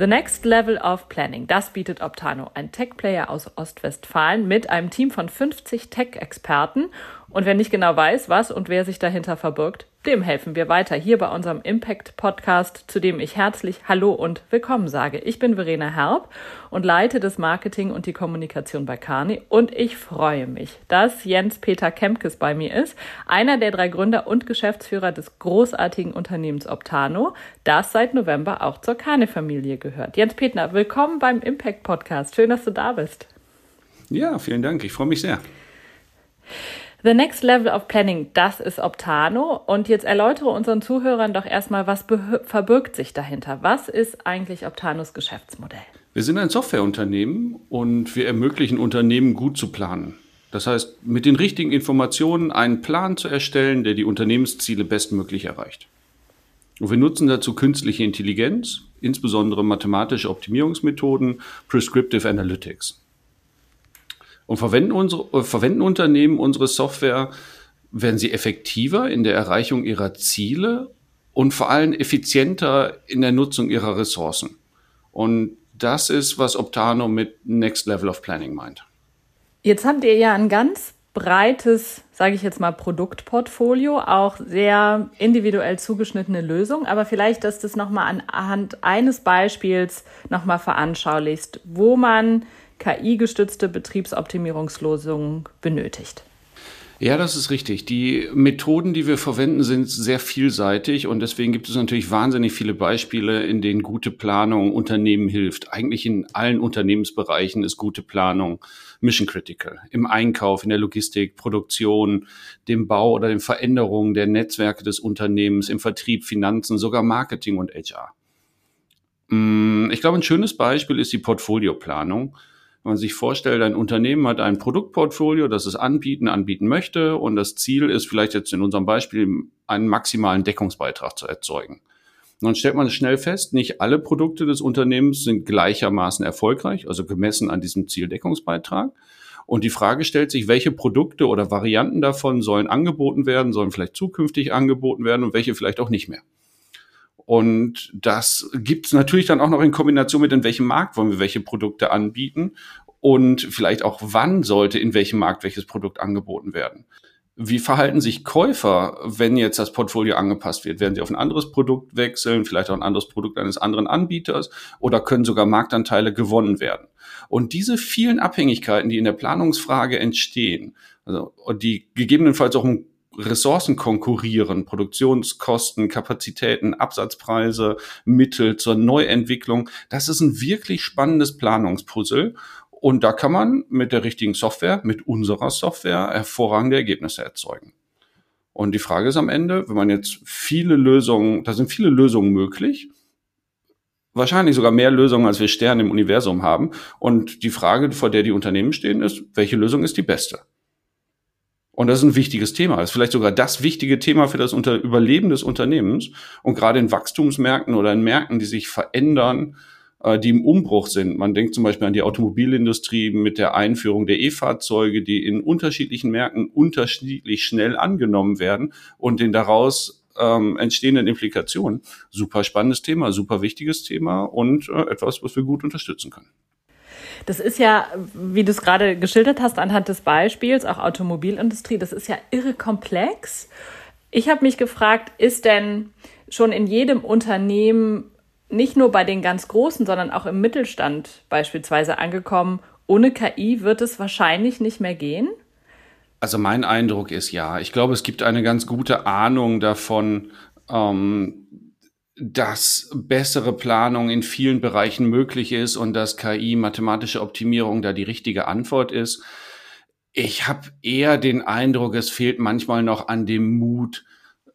The Next Level of Planning, das bietet Optano, ein Tech-Player aus Ostwestfalen mit einem Team von 50 Tech-Experten. Und wer nicht genau weiß, was und wer sich dahinter verbirgt, dem helfen wir weiter hier bei unserem Impact Podcast, zu dem ich herzlich Hallo und Willkommen sage. Ich bin Verena Herb und leite das Marketing und die Kommunikation bei Carney und ich freue mich, dass Jens Peter Kempkes bei mir ist, einer der drei Gründer und Geschäftsführer des großartigen Unternehmens Optano, das seit November auch zur Carney Familie gehört. Jens Peter, willkommen beim Impact Podcast. Schön, dass du da bist. Ja, vielen Dank. Ich freue mich sehr. The Next Level of Planning, das ist Optano. Und jetzt erläutere unseren Zuhörern doch erstmal, was verbirgt sich dahinter? Was ist eigentlich Optanos Geschäftsmodell? Wir sind ein Softwareunternehmen und wir ermöglichen Unternehmen gut zu planen. Das heißt, mit den richtigen Informationen einen Plan zu erstellen, der die Unternehmensziele bestmöglich erreicht. Und wir nutzen dazu künstliche Intelligenz, insbesondere mathematische Optimierungsmethoden, Prescriptive Analytics. Und verwenden, unsere, äh, verwenden Unternehmen unsere Software, werden sie effektiver in der Erreichung ihrer Ziele und vor allem effizienter in der Nutzung ihrer Ressourcen. Und das ist, was Optano mit Next Level of Planning meint. Jetzt habt ihr ja ein ganz breites, sage ich jetzt mal, Produktportfolio, auch sehr individuell zugeschnittene Lösungen. Aber vielleicht, dass du das nochmal anhand eines Beispiels nochmal veranschaulichst, wo man KI-gestützte Betriebsoptimierungslösungen benötigt. Ja, das ist richtig. Die Methoden, die wir verwenden, sind sehr vielseitig und deswegen gibt es natürlich wahnsinnig viele Beispiele, in denen gute Planung Unternehmen hilft. Eigentlich in allen Unternehmensbereichen ist gute Planung mission critical. Im Einkauf, in der Logistik, Produktion, dem Bau oder den Veränderungen der Netzwerke des Unternehmens, im Vertrieb, Finanzen, sogar Marketing und HR. Mm, ich glaube, ein schönes Beispiel ist die Portfolioplanung. Wenn man sich vorstellt, ein Unternehmen hat ein Produktportfolio, das es anbieten, anbieten möchte und das Ziel ist vielleicht jetzt in unserem Beispiel einen maximalen Deckungsbeitrag zu erzeugen. Und dann stellt man schnell fest, nicht alle Produkte des Unternehmens sind gleichermaßen erfolgreich, also gemessen an diesem Zieldeckungsbeitrag. Und die Frage stellt sich, welche Produkte oder Varianten davon sollen angeboten werden, sollen vielleicht zukünftig angeboten werden und welche vielleicht auch nicht mehr. Und das gibt es natürlich dann auch noch in Kombination mit, in welchem Markt wollen wir welche Produkte anbieten und vielleicht auch, wann sollte in welchem Markt welches Produkt angeboten werden. Wie verhalten sich Käufer, wenn jetzt das Portfolio angepasst wird? Werden sie auf ein anderes Produkt wechseln, vielleicht auch ein anderes Produkt eines anderen Anbieters oder können sogar Marktanteile gewonnen werden? Und diese vielen Abhängigkeiten, die in der Planungsfrage entstehen, also, die gegebenenfalls auch ein Ressourcen konkurrieren, Produktionskosten, Kapazitäten, Absatzpreise, Mittel zur Neuentwicklung. Das ist ein wirklich spannendes Planungspuzzle. Und da kann man mit der richtigen Software, mit unserer Software, hervorragende Ergebnisse erzeugen. Und die Frage ist am Ende, wenn man jetzt viele Lösungen, da sind viele Lösungen möglich, wahrscheinlich sogar mehr Lösungen, als wir Sterne im Universum haben. Und die Frage, vor der die Unternehmen stehen, ist, welche Lösung ist die beste? Und das ist ein wichtiges Thema. Das ist vielleicht sogar das wichtige Thema für das Unter Überleben des Unternehmens. Und gerade in Wachstumsmärkten oder in Märkten, die sich verändern, äh, die im Umbruch sind. Man denkt zum Beispiel an die Automobilindustrie mit der Einführung der E-Fahrzeuge, die in unterschiedlichen Märkten unterschiedlich schnell angenommen werden und den daraus ähm, entstehenden Implikationen. Super spannendes Thema, super wichtiges Thema und äh, etwas, was wir gut unterstützen können. Das ist ja, wie du es gerade geschildert hast, anhand des Beispiels, auch Automobilindustrie, das ist ja irre komplex. Ich habe mich gefragt, ist denn schon in jedem Unternehmen, nicht nur bei den ganz Großen, sondern auch im Mittelstand beispielsweise angekommen, ohne KI wird es wahrscheinlich nicht mehr gehen? Also mein Eindruck ist ja. Ich glaube, es gibt eine ganz gute Ahnung davon, ähm, dass bessere Planung in vielen Bereichen möglich ist und dass KI, mathematische Optimierung da die richtige Antwort ist. Ich habe eher den Eindruck, es fehlt manchmal noch an dem Mut,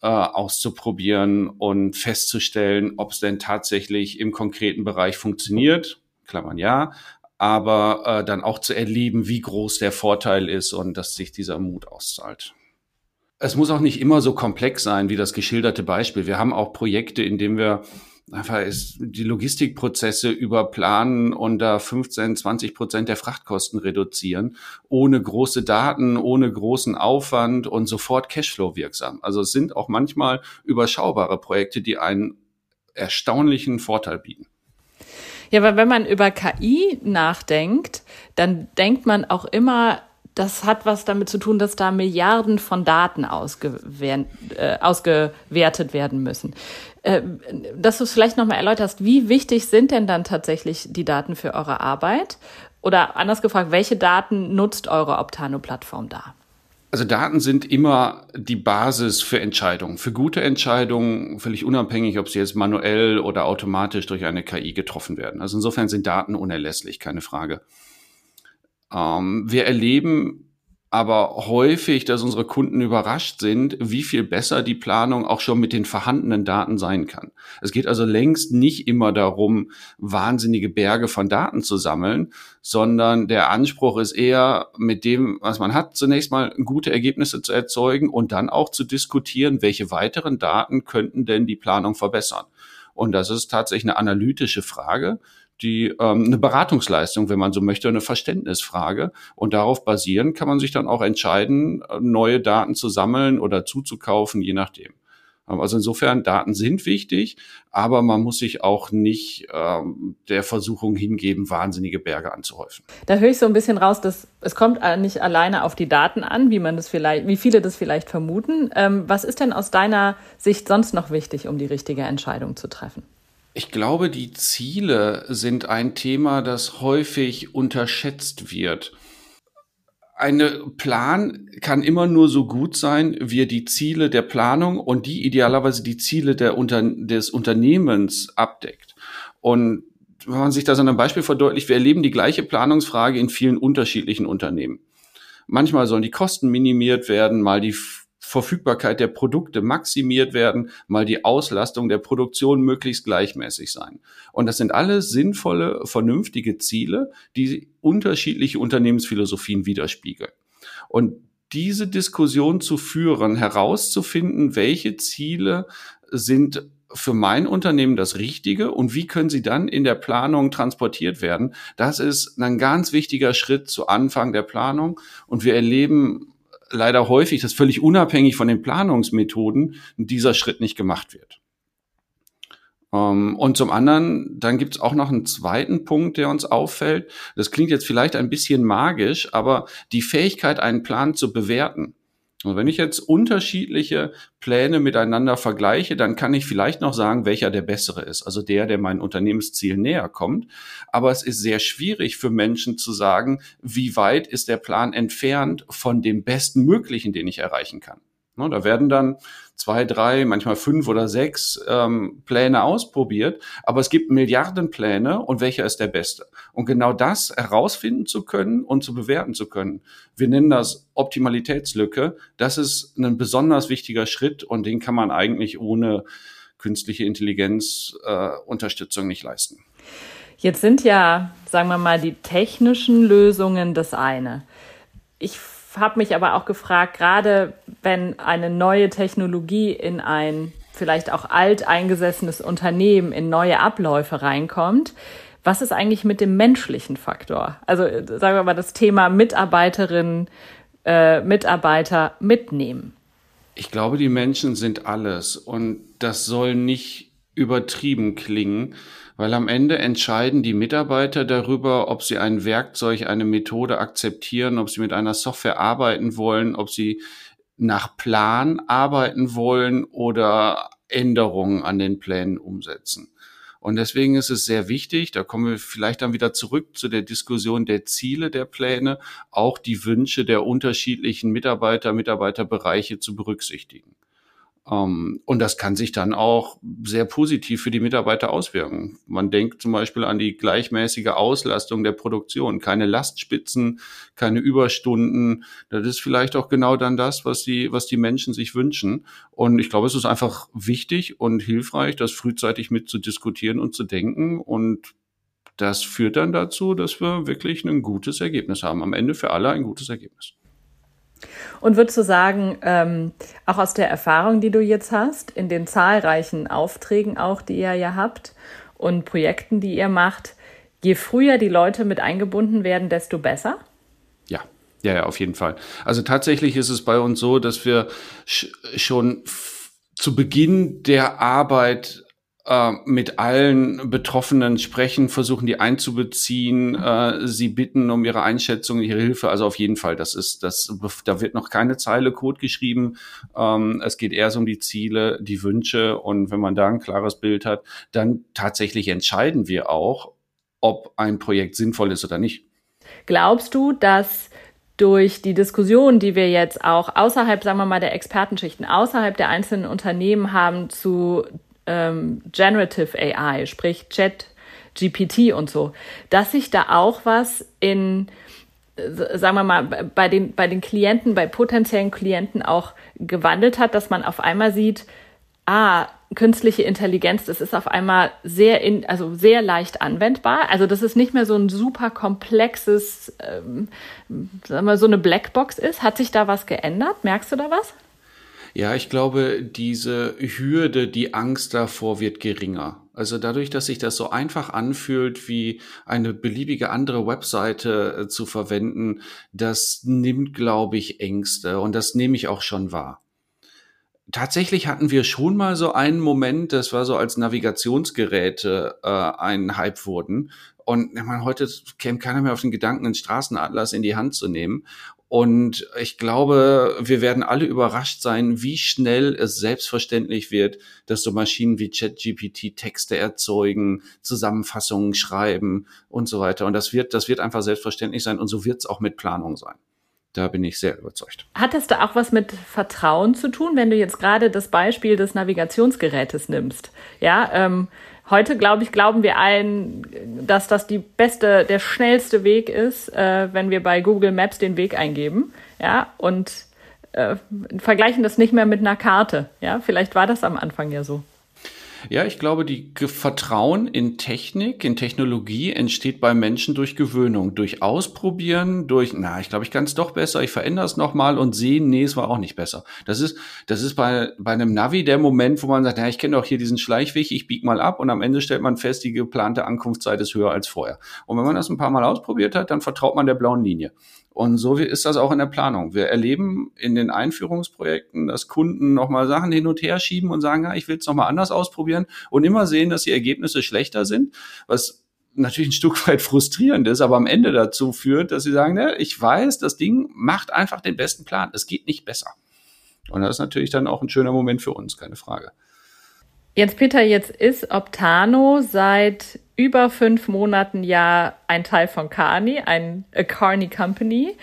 äh, auszuprobieren und festzustellen, ob es denn tatsächlich im konkreten Bereich funktioniert. Klammern ja, aber äh, dann auch zu erleben, wie groß der Vorteil ist und dass sich dieser Mut auszahlt. Es muss auch nicht immer so komplex sein wie das geschilderte Beispiel. Wir haben auch Projekte, in denen wir einfach die Logistikprozesse überplanen und da 15, 20 Prozent der Frachtkosten reduzieren, ohne große Daten, ohne großen Aufwand und sofort Cashflow wirksam. Also es sind auch manchmal überschaubare Projekte, die einen erstaunlichen Vorteil bieten. Ja, weil wenn man über KI nachdenkt, dann denkt man auch immer, das hat was damit zu tun, dass da Milliarden von Daten ausgewer äh, ausgewertet werden müssen. Äh, dass du es vielleicht nochmal erläuterst, wie wichtig sind denn dann tatsächlich die Daten für eure Arbeit? Oder anders gefragt, welche Daten nutzt eure Optano-Plattform da? Also Daten sind immer die Basis für Entscheidungen, für gute Entscheidungen, völlig unabhängig, ob sie jetzt manuell oder automatisch durch eine KI getroffen werden. Also insofern sind Daten unerlässlich, keine Frage. Ähm, wir erleben aber häufig, dass unsere Kunden überrascht sind, wie viel besser die Planung auch schon mit den vorhandenen Daten sein kann. Es geht also längst nicht immer darum, wahnsinnige Berge von Daten zu sammeln, sondern der Anspruch ist eher, mit dem, was man hat, zunächst mal gute Ergebnisse zu erzeugen und dann auch zu diskutieren, welche weiteren Daten könnten denn die Planung verbessern. Und das ist tatsächlich eine analytische Frage die ähm, eine Beratungsleistung, wenn man so möchte, eine Verständnisfrage. Und darauf basieren kann man sich dann auch entscheiden, äh, neue Daten zu sammeln oder zuzukaufen, je nachdem. Ähm, also insofern, Daten sind wichtig, aber man muss sich auch nicht ähm, der Versuchung hingeben, wahnsinnige Berge anzuhäufen. Da höre ich so ein bisschen raus, dass es kommt nicht alleine auf die Daten an, wie man das vielleicht, wie viele das vielleicht vermuten. Ähm, was ist denn aus deiner Sicht sonst noch wichtig, um die richtige Entscheidung zu treffen? Ich glaube, die Ziele sind ein Thema, das häufig unterschätzt wird. Ein Plan kann immer nur so gut sein, wie die Ziele der Planung und die idealerweise die Ziele Unter des Unternehmens abdeckt. Und wenn man sich das an einem Beispiel verdeutlicht, wir erleben die gleiche Planungsfrage in vielen unterschiedlichen Unternehmen. Manchmal sollen die Kosten minimiert werden, mal die Verfügbarkeit der Produkte maximiert werden, mal die Auslastung der Produktion möglichst gleichmäßig sein. Und das sind alles sinnvolle, vernünftige Ziele, die unterschiedliche Unternehmensphilosophien widerspiegeln. Und diese Diskussion zu führen, herauszufinden, welche Ziele sind für mein Unternehmen das Richtige und wie können sie dann in der Planung transportiert werden, das ist ein ganz wichtiger Schritt zu Anfang der Planung. Und wir erleben leider häufig, dass völlig unabhängig von den Planungsmethoden dieser Schritt nicht gemacht wird. Ähm, und zum anderen, dann gibt es auch noch einen zweiten Punkt, der uns auffällt. Das klingt jetzt vielleicht ein bisschen magisch, aber die Fähigkeit, einen Plan zu bewerten. Und wenn ich jetzt unterschiedliche Pläne miteinander vergleiche, dann kann ich vielleicht noch sagen, welcher der bessere ist. Also der, der meinem Unternehmensziel näher kommt. Aber es ist sehr schwierig für Menschen zu sagen, wie weit ist der Plan entfernt von dem besten möglichen, den ich erreichen kann. Ne, da werden dann zwei, drei, manchmal fünf oder sechs ähm, Pläne ausprobiert, aber es gibt Milliarden Pläne und welcher ist der beste? Und genau das herausfinden zu können und zu bewerten zu können, wir nennen das Optimalitätslücke, das ist ein besonders wichtiger Schritt und den kann man eigentlich ohne künstliche Intelligenz äh, Unterstützung nicht leisten. Jetzt sind ja, sagen wir mal, die technischen Lösungen das eine. Ich habe mich aber auch gefragt, gerade wenn eine neue Technologie in ein vielleicht auch alteingesessenes Unternehmen in neue Abläufe reinkommt, was ist eigentlich mit dem menschlichen Faktor? Also sagen wir mal das Thema Mitarbeiterin, äh, Mitarbeiter mitnehmen. Ich glaube, die Menschen sind alles und das soll nicht übertrieben klingen, weil am Ende entscheiden die Mitarbeiter darüber, ob sie ein Werkzeug, eine Methode akzeptieren, ob sie mit einer Software arbeiten wollen, ob sie nach Plan arbeiten wollen oder Änderungen an den Plänen umsetzen. Und deswegen ist es sehr wichtig, da kommen wir vielleicht dann wieder zurück zu der Diskussion der Ziele der Pläne, auch die Wünsche der unterschiedlichen Mitarbeiter, Mitarbeiterbereiche zu berücksichtigen. Ähm, und das kann sich dann auch sehr positiv für die Mitarbeiter auswirken. Man denkt zum Beispiel an die gleichmäßige Auslastung der Produktion, keine Lastspitzen, keine Überstunden. Das ist vielleicht auch genau dann das, was die, was die Menschen sich wünschen. Und ich glaube, es ist einfach wichtig und hilfreich, das frühzeitig mit zu diskutieren und zu denken. Und das führt dann dazu, dass wir wirklich ein gutes Ergebnis haben. Am Ende für alle ein gutes Ergebnis. Und würdest du sagen, ähm, auch aus der Erfahrung, die du jetzt hast, in den zahlreichen Aufträgen auch, die ihr ja habt und Projekten, die ihr macht, je früher die Leute mit eingebunden werden, desto besser? Ja, ja, ja, auf jeden Fall. Also tatsächlich ist es bei uns so, dass wir schon zu Beginn der Arbeit äh, mit allen Betroffenen sprechen, versuchen die einzubeziehen, äh, sie bitten um ihre Einschätzung, ihre Hilfe. Also auf jeden Fall, das ist, das, da wird noch keine Zeile Code geschrieben. Ähm, es geht eher so um die Ziele, die Wünsche und wenn man da ein klares Bild hat, dann tatsächlich entscheiden wir auch, ob ein Projekt sinnvoll ist oder nicht. Glaubst du, dass durch die Diskussion, die wir jetzt auch außerhalb, sagen wir mal, der Expertenschichten, außerhalb der einzelnen Unternehmen haben zu ähm, Generative AI, sprich Chat, GPT und so, dass sich da auch was in, sagen wir mal, bei den, bei den Klienten, bei potenziellen Klienten auch gewandelt hat, dass man auf einmal sieht, ah, künstliche Intelligenz, das ist auf einmal sehr in, also sehr leicht anwendbar. Also das ist nicht mehr so ein super komplexes, ähm, sagen wir so eine Blackbox ist. Hat sich da was geändert? Merkst du da was? Ja, ich glaube, diese Hürde, die Angst davor wird geringer. Also dadurch, dass sich das so einfach anfühlt, wie eine beliebige andere Webseite äh, zu verwenden, das nimmt, glaube ich, Ängste und das nehme ich auch schon wahr. Tatsächlich hatten wir schon mal so einen Moment, das war so als Navigationsgeräte äh, ein Hype wurden. Und ich meine, heute käme keiner mehr auf den Gedanken, einen Straßenatlas in die Hand zu nehmen. Und ich glaube, wir werden alle überrascht sein, wie schnell es selbstverständlich wird, dass so Maschinen wie ChatGPT Texte erzeugen, Zusammenfassungen schreiben und so weiter. Und das wird, das wird einfach selbstverständlich sein. Und so wird es auch mit Planung sein. Da bin ich sehr überzeugt. Hat das da auch was mit Vertrauen zu tun, wenn du jetzt gerade das Beispiel des Navigationsgerätes nimmst? Ja, ähm, Heute, glaube ich, glauben wir allen, dass das die beste, der schnellste Weg ist, äh, wenn wir bei Google Maps den Weg eingeben. Ja, und äh, vergleichen das nicht mehr mit einer Karte. Ja, vielleicht war das am Anfang ja so. Ja, ich glaube, die Vertrauen in Technik, in Technologie entsteht bei Menschen durch Gewöhnung, durch Ausprobieren, durch, na, ich glaube, ich kann es doch besser, ich verändere es nochmal und sehen, nee, es war auch nicht besser. Das ist, das ist bei, bei einem Navi der Moment, wo man sagt, ja, ich kenne doch hier diesen Schleichweg, ich bieg mal ab und am Ende stellt man fest, die geplante Ankunftszeit ist höher als vorher. Und wenn man das ein paar Mal ausprobiert hat, dann vertraut man der blauen Linie. Und so ist das auch in der Planung. Wir erleben in den Einführungsprojekten, dass Kunden nochmal Sachen hin und her schieben und sagen, ja, ich will es nochmal anders ausprobieren und immer sehen, dass die Ergebnisse schlechter sind, was natürlich ein Stück weit frustrierend ist, aber am Ende dazu führt, dass sie sagen, ja, ich weiß, das Ding macht einfach den besten Plan. Es geht nicht besser. Und das ist natürlich dann auch ein schöner Moment für uns, keine Frage. Jens Peter, jetzt ist Optano seit über fünf Monaten ja ein Teil von Carney, ein A Carney Company.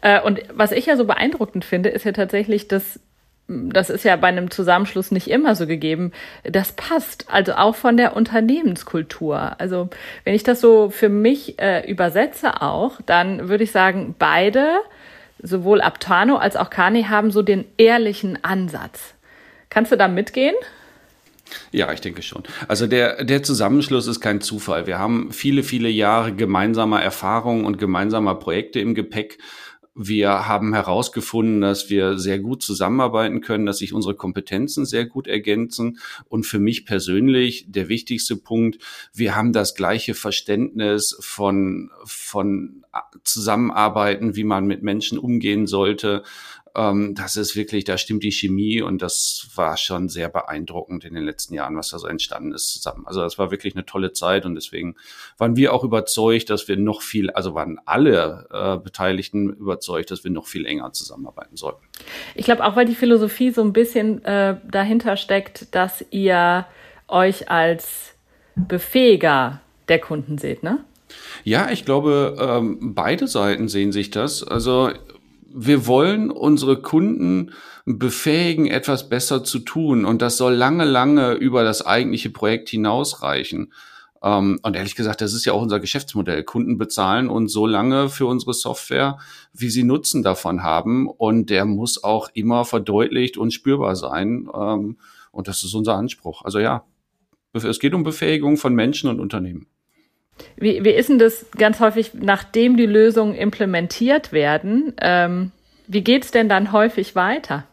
Äh, und was ich ja so beeindruckend finde, ist ja tatsächlich, dass das ist ja bei einem Zusammenschluss nicht immer so gegeben. Das passt, also auch von der Unternehmenskultur. Also wenn ich das so für mich äh, übersetze auch, dann würde ich sagen, beide, sowohl Aptano als auch Kani, haben so den ehrlichen Ansatz. Kannst du da mitgehen? Ja, ich denke schon. Also der, der Zusammenschluss ist kein Zufall. Wir haben viele, viele Jahre gemeinsamer Erfahrungen und gemeinsamer Projekte im Gepäck. Wir haben herausgefunden, dass wir sehr gut zusammenarbeiten können, dass sich unsere Kompetenzen sehr gut ergänzen. Und für mich persönlich der wichtigste Punkt, wir haben das gleiche Verständnis von, von Zusammenarbeiten, wie man mit Menschen umgehen sollte, ähm, das ist wirklich, da stimmt die Chemie und das war schon sehr beeindruckend in den letzten Jahren, was da so entstanden ist zusammen. Also das war wirklich eine tolle Zeit und deswegen waren wir auch überzeugt, dass wir noch viel, also waren alle äh, Beteiligten überzeugt, dass wir noch viel enger zusammenarbeiten sollten. Ich glaube auch, weil die Philosophie so ein bisschen äh, dahinter steckt, dass ihr euch als Befähiger der Kunden seht, ne? Ja, ich glaube, ähm, beide Seiten sehen sich das. Also wir wollen unsere Kunden befähigen, etwas besser zu tun. Und das soll lange, lange über das eigentliche Projekt hinausreichen. Ähm, und ehrlich gesagt, das ist ja auch unser Geschäftsmodell. Kunden bezahlen uns so lange für unsere Software, wie sie Nutzen davon haben. Und der muss auch immer verdeutlicht und spürbar sein. Ähm, und das ist unser Anspruch. Also ja, es geht um Befähigung von Menschen und Unternehmen. Wie, wie ist denn das ganz häufig, nachdem die Lösungen implementiert werden? Ähm, wie geht es denn dann häufig weiter?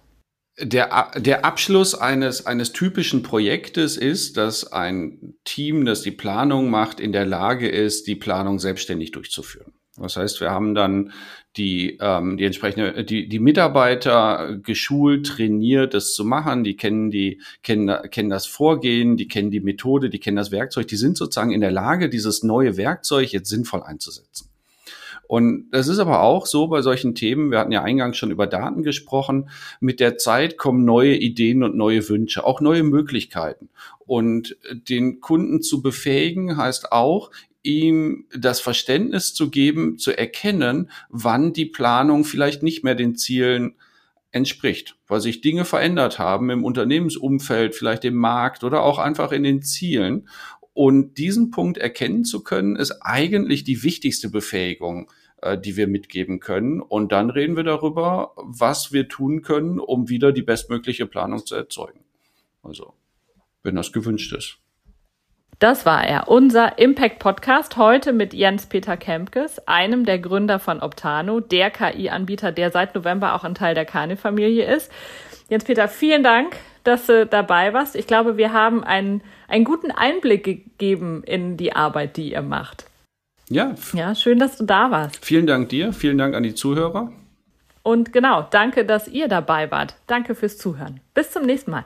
Der, der Abschluss eines, eines typischen Projektes ist, dass ein Team, das die Planung macht, in der Lage ist, die Planung selbstständig durchzuführen. Das heißt, wir haben dann die, ähm, die entsprechende, die, die Mitarbeiter geschult, trainiert, das zu machen. Die kennen die, kennen, kennen das Vorgehen, die kennen die Methode, die kennen das Werkzeug. Die sind sozusagen in der Lage, dieses neue Werkzeug jetzt sinnvoll einzusetzen. Und das ist aber auch so bei solchen Themen, wir hatten ja eingangs schon über Daten gesprochen, mit der Zeit kommen neue Ideen und neue Wünsche, auch neue Möglichkeiten. Und den Kunden zu befähigen heißt auch, ihm das Verständnis zu geben, zu erkennen, wann die Planung vielleicht nicht mehr den Zielen entspricht, weil sich Dinge verändert haben im Unternehmensumfeld, vielleicht im Markt oder auch einfach in den Zielen. Und diesen Punkt erkennen zu können, ist eigentlich die wichtigste Befähigung, äh, die wir mitgeben können. Und dann reden wir darüber, was wir tun können, um wieder die bestmögliche Planung zu erzeugen. Also, wenn das gewünscht ist. Das war er, unser Impact Podcast heute mit Jens-Peter Kempkes, einem der Gründer von Optano, der KI-Anbieter, der seit November auch ein Teil der Kane-Familie ist. Jens-Peter, vielen Dank, dass du dabei warst. Ich glaube, wir haben einen einen guten Einblick gegeben in die Arbeit, die ihr macht. Ja. Ja, schön, dass du da warst. Vielen Dank dir, vielen Dank an die Zuhörer. Und genau, danke, dass ihr dabei wart. Danke fürs Zuhören. Bis zum nächsten Mal.